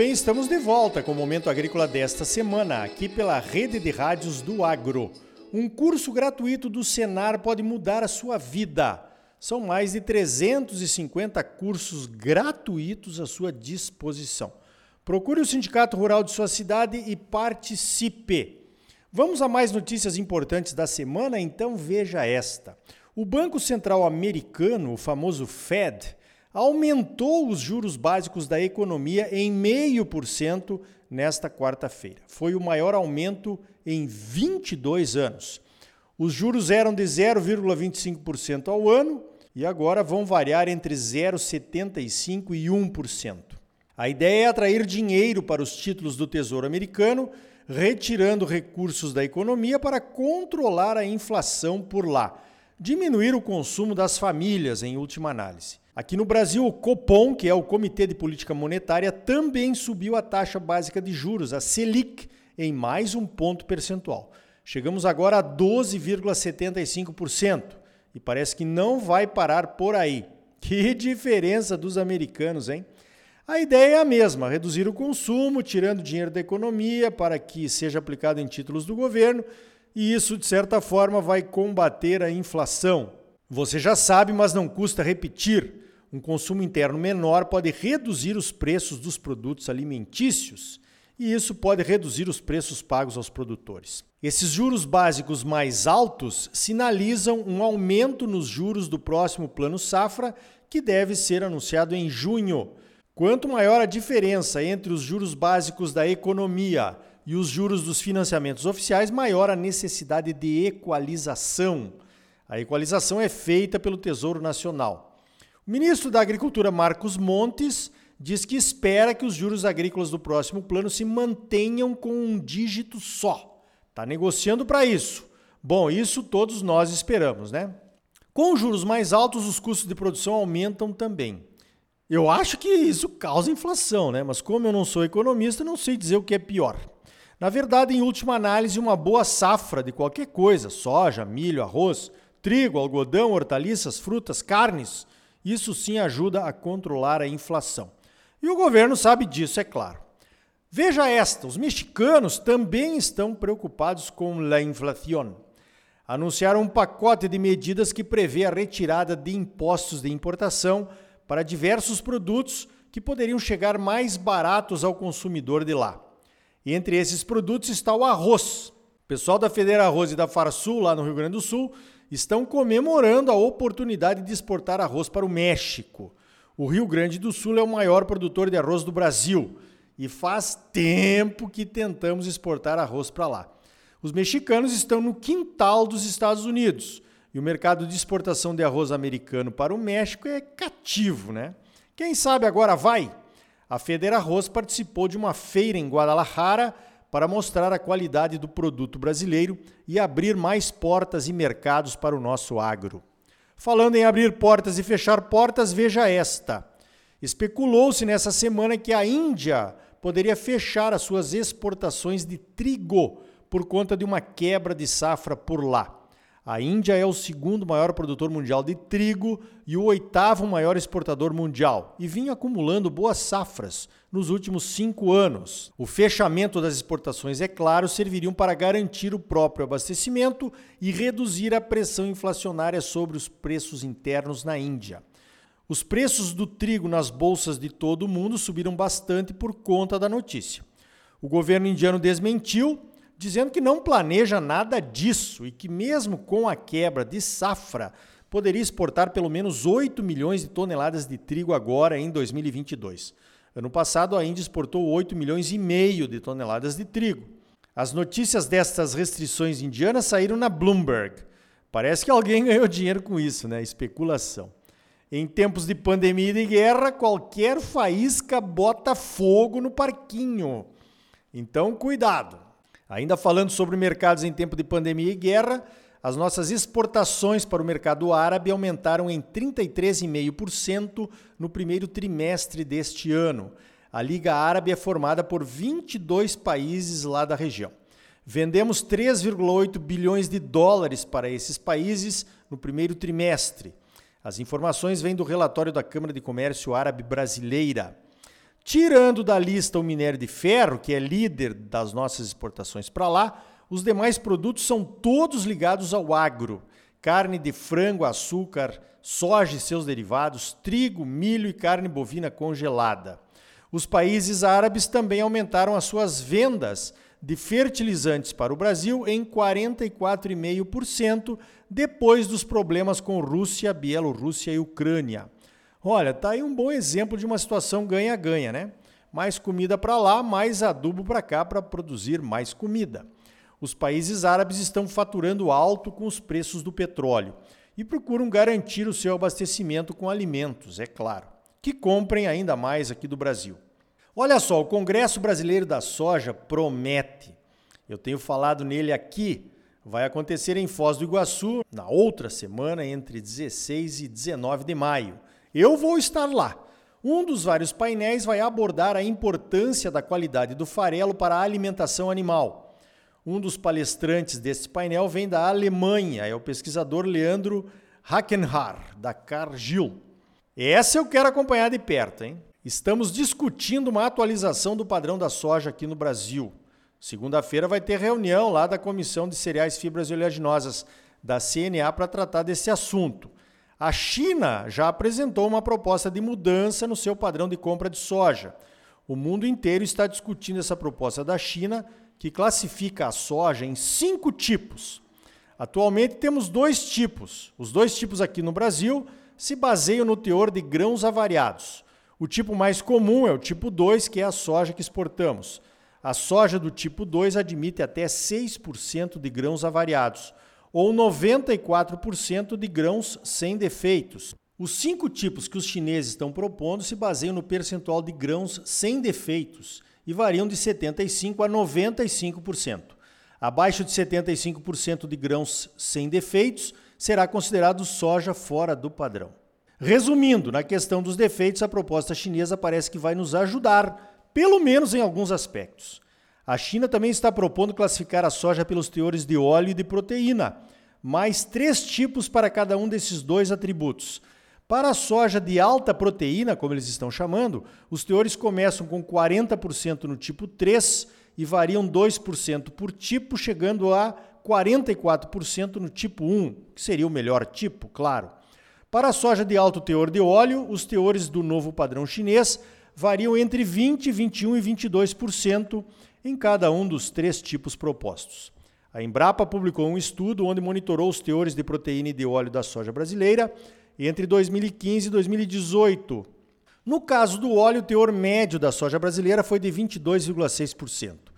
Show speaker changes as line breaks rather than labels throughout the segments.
bem, estamos de volta com o Momento Agrícola desta semana, aqui pela Rede de Rádios do Agro. Um curso gratuito do Senar pode mudar a sua vida. São mais de 350 cursos gratuitos à sua disposição. Procure o Sindicato Rural de sua cidade e participe. Vamos a mais notícias importantes da semana? Então veja esta. O Banco Central Americano, o famoso Fed, aumentou os juros básicos da economia em 0,5% nesta quarta-feira. Foi o maior aumento em 22 anos. Os juros eram de 0,25% ao ano e agora vão variar entre 0,75% e 1%. A ideia é atrair dinheiro para os títulos do Tesouro Americano, retirando recursos da economia para controlar a inflação por lá, diminuir o consumo das famílias, em última análise. Aqui no Brasil, o Copom, que é o Comitê de Política Monetária, também subiu a taxa básica de juros, a Selic, em mais um ponto percentual. Chegamos agora a 12,75% e parece que não vai parar por aí. Que diferença dos americanos, hein? A ideia é a mesma: reduzir o consumo, tirando dinheiro da economia para que seja aplicado em títulos do governo, e isso, de certa forma, vai combater a inflação. Você já sabe, mas não custa repetir um consumo interno menor pode reduzir os preços dos produtos alimentícios e isso pode reduzir os preços pagos aos produtores. Esses juros básicos mais altos sinalizam um aumento nos juros do próximo Plano Safra, que deve ser anunciado em junho. Quanto maior a diferença entre os juros básicos da economia e os juros dos financiamentos oficiais, maior a necessidade de equalização. A equalização é feita pelo Tesouro Nacional. O ministro da Agricultura, Marcos Montes, diz que espera que os juros agrícolas do próximo plano se mantenham com um dígito só. Está negociando para isso. Bom, isso todos nós esperamos, né? Com os juros mais altos, os custos de produção aumentam também. Eu acho que isso causa inflação, né? Mas como eu não sou economista, não sei dizer o que é pior. Na verdade, em última análise, uma boa safra de qualquer coisa, soja, milho, arroz, trigo, algodão, hortaliças, frutas, carnes, isso sim ajuda a controlar a inflação. E o governo sabe disso, é claro. Veja esta: os mexicanos também estão preocupados com a inflação. Anunciaram um pacote de medidas que prevê a retirada de impostos de importação para diversos produtos que poderiam chegar mais baratos ao consumidor de lá. Entre esses produtos está o arroz. Pessoal da Federa Arroz e da Farsul, lá no Rio Grande do Sul, estão comemorando a oportunidade de exportar arroz para o México. O Rio Grande do Sul é o maior produtor de arroz do Brasil e faz tempo que tentamos exportar arroz para lá. Os mexicanos estão no quintal dos Estados Unidos e o mercado de exportação de arroz americano para o México é cativo, né? Quem sabe agora vai? A Federa Arroz participou de uma feira em Guadalajara para mostrar a qualidade do produto brasileiro e abrir mais portas e mercados para o nosso agro. Falando em abrir portas e fechar portas, veja esta. Especulou-se nessa semana que a Índia poderia fechar as suas exportações de trigo por conta de uma quebra de safra por lá. A Índia é o segundo maior produtor mundial de trigo e o oitavo maior exportador mundial, e vinha acumulando boas safras nos últimos cinco anos. O fechamento das exportações, é claro, serviriam para garantir o próprio abastecimento e reduzir a pressão inflacionária sobre os preços internos na Índia. Os preços do trigo nas bolsas de todo o mundo subiram bastante por conta da notícia. O governo indiano desmentiu dizendo que não planeja nada disso e que, mesmo com a quebra de safra, poderia exportar pelo menos 8 milhões de toneladas de trigo agora em 2022. Ano passado, a Índia exportou 8 milhões e meio de toneladas de trigo. As notícias destas restrições indianas saíram na Bloomberg. Parece que alguém ganhou dinheiro com isso, né? Especulação. Em tempos de pandemia e de guerra, qualquer faísca bota fogo no parquinho. Então, cuidado. Ainda falando sobre mercados em tempo de pandemia e guerra, as nossas exportações para o mercado árabe aumentaram em 33,5% no primeiro trimestre deste ano. A Liga Árabe é formada por 22 países lá da região. Vendemos 3,8 bilhões de dólares para esses países no primeiro trimestre. As informações vêm do relatório da Câmara de Comércio Árabe Brasileira. Tirando da lista o minério de ferro, que é líder das nossas exportações para lá, os demais produtos são todos ligados ao agro: carne de frango, açúcar, soja e seus derivados, trigo, milho e carne bovina congelada. Os países árabes também aumentaram as suas vendas de fertilizantes para o Brasil em 44,5% depois dos problemas com Rússia, Bielorrússia e Ucrânia. Olha, tá aí um bom exemplo de uma situação ganha-ganha, né? Mais comida para lá, mais adubo para cá para produzir mais comida. Os países árabes estão faturando alto com os preços do petróleo e procuram garantir o seu abastecimento com alimentos, é claro, que comprem ainda mais aqui do Brasil. Olha só, o Congresso Brasileiro da Soja promete. Eu tenho falado nele aqui. Vai acontecer em Foz do Iguaçu na outra semana, entre 16 e 19 de maio. Eu vou estar lá. Um dos vários painéis vai abordar a importância da qualidade do farelo para a alimentação animal. Um dos palestrantes deste painel vem da Alemanha, é o pesquisador Leandro Hackenhar, da Cargill. Essa eu quero acompanhar de perto, hein? Estamos discutindo uma atualização do padrão da soja aqui no Brasil. Segunda-feira vai ter reunião lá da Comissão de Cereais, Fibras e Oleaginosas da CNA para tratar desse assunto. A China já apresentou uma proposta de mudança no seu padrão de compra de soja. O mundo inteiro está discutindo essa proposta da China, que classifica a soja em cinco tipos. Atualmente temos dois tipos. Os dois tipos aqui no Brasil se baseiam no teor de grãos avariados. O tipo mais comum é o tipo 2, que é a soja que exportamos. A soja do tipo 2 admite até 6% de grãos avariados, ou 94% de grãos sem defeitos. Os cinco tipos que os chineses estão propondo se baseiam no percentual de grãos sem defeitos e variam de 75% a 95%. Abaixo de 75% de grãos sem defeitos será considerado soja fora do padrão. Resumindo, na questão dos defeitos, a proposta chinesa parece que vai nos ajudar, pelo menos em alguns aspectos. A China também está propondo classificar a soja pelos teores de óleo e de proteína, mais três tipos para cada um desses dois atributos. Para a soja de alta proteína, como eles estão chamando, os teores começam com 40% no tipo 3 e variam 2% por tipo, chegando a 44% no tipo 1, que seria o melhor tipo, claro. Para a soja de alto teor de óleo, os teores do novo padrão chinês variam entre 20, 21 e 22% em cada um dos três tipos propostos. A Embrapa publicou um estudo onde monitorou os teores de proteína e de óleo da soja brasileira entre 2015 e 2018. No caso do óleo, o teor médio da soja brasileira foi de 22,6%.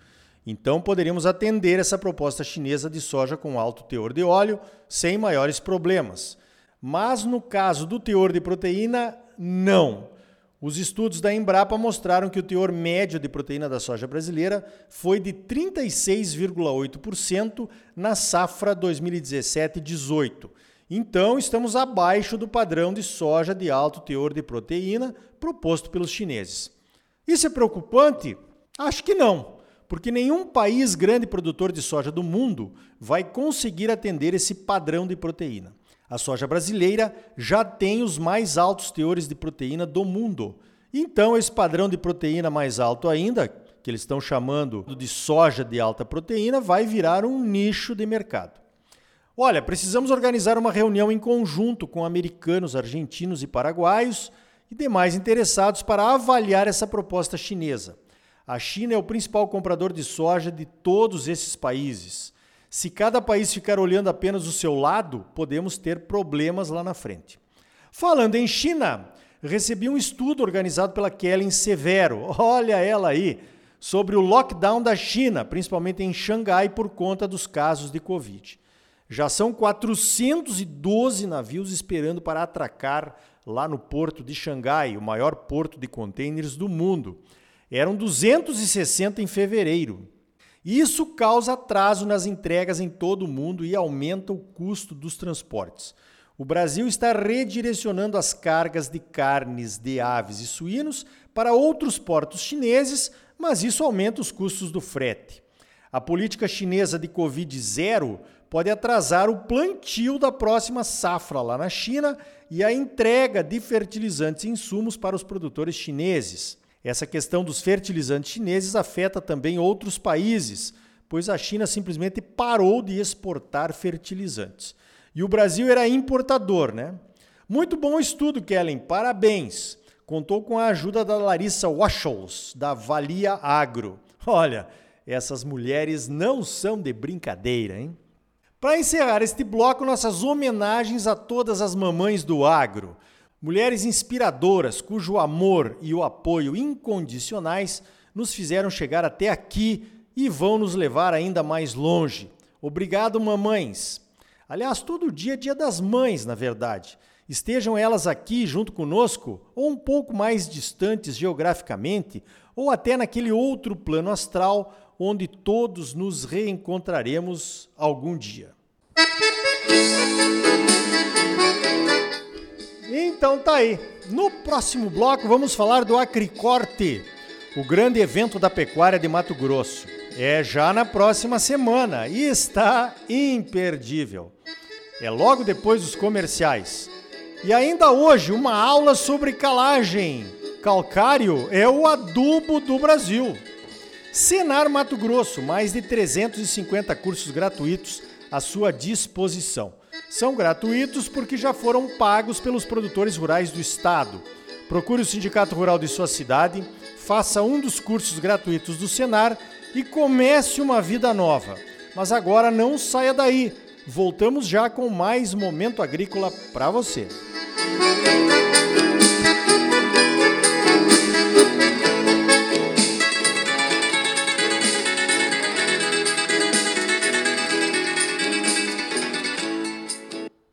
Então poderíamos atender essa proposta chinesa de soja com alto teor de óleo sem maiores problemas. Mas no caso do teor de proteína, não. Os estudos da Embrapa mostraram que o teor médio de proteína da soja brasileira foi de 36,8% na safra 2017-18. Então, estamos abaixo do padrão de soja de alto teor de proteína proposto pelos chineses. Isso é preocupante? Acho que não, porque nenhum país grande produtor de soja do mundo vai conseguir atender esse padrão de proteína. A soja brasileira já tem os mais altos teores de proteína do mundo. Então, esse padrão de proteína mais alto ainda, que eles estão chamando de soja de alta proteína, vai virar um nicho de mercado. Olha, precisamos organizar uma reunião em conjunto com americanos, argentinos e paraguaios e demais interessados para avaliar essa proposta chinesa. A China é o principal comprador de soja de todos esses países. Se cada país ficar olhando apenas o seu lado, podemos ter problemas lá na frente. Falando em China, recebi um estudo organizado pela Kellen Severo, olha ela aí, sobre o lockdown da China, principalmente em Xangai, por conta dos casos de Covid. Já são 412 navios esperando para atracar lá no porto de Xangai, o maior porto de contêineres do mundo. Eram 260 em fevereiro. Isso causa atraso nas entregas em todo o mundo e aumenta o custo dos transportes. O Brasil está redirecionando as cargas de carnes de aves e suínos para outros portos chineses, mas isso aumenta os custos do frete. A política chinesa de Covid zero pode atrasar o plantio da próxima safra lá na China e a entrega de fertilizantes e insumos para os produtores chineses. Essa questão dos fertilizantes chineses afeta também outros países, pois a China simplesmente parou de exportar fertilizantes. E o Brasil era importador, né? Muito bom estudo, Kellen, parabéns. Contou com a ajuda da Larissa Waschels, da Valia Agro. Olha, essas mulheres não são de brincadeira, hein? Para encerrar este bloco, nossas homenagens a todas as mamães do agro. Mulheres inspiradoras, cujo amor e o apoio incondicionais nos fizeram chegar até aqui e vão nos levar ainda mais longe. Obrigado, mamães. Aliás, todo dia é dia das mães, na verdade. Estejam elas aqui junto conosco, ou um pouco mais distantes geograficamente, ou até naquele outro plano astral onde todos nos reencontraremos algum dia. Então tá aí. No próximo bloco vamos falar do Acricorte, o grande evento da pecuária de Mato Grosso. É já na próxima semana e está imperdível. É logo depois dos comerciais. E ainda hoje, uma aula sobre calagem. Calcário é o adubo do Brasil. Senar Mato Grosso, mais de 350 cursos gratuitos à sua disposição. São gratuitos porque já foram pagos pelos produtores rurais do estado. Procure o Sindicato Rural de sua cidade, faça um dos cursos gratuitos do Senar e comece uma vida nova. Mas agora não saia daí. Voltamos já com mais momento agrícola para você. Música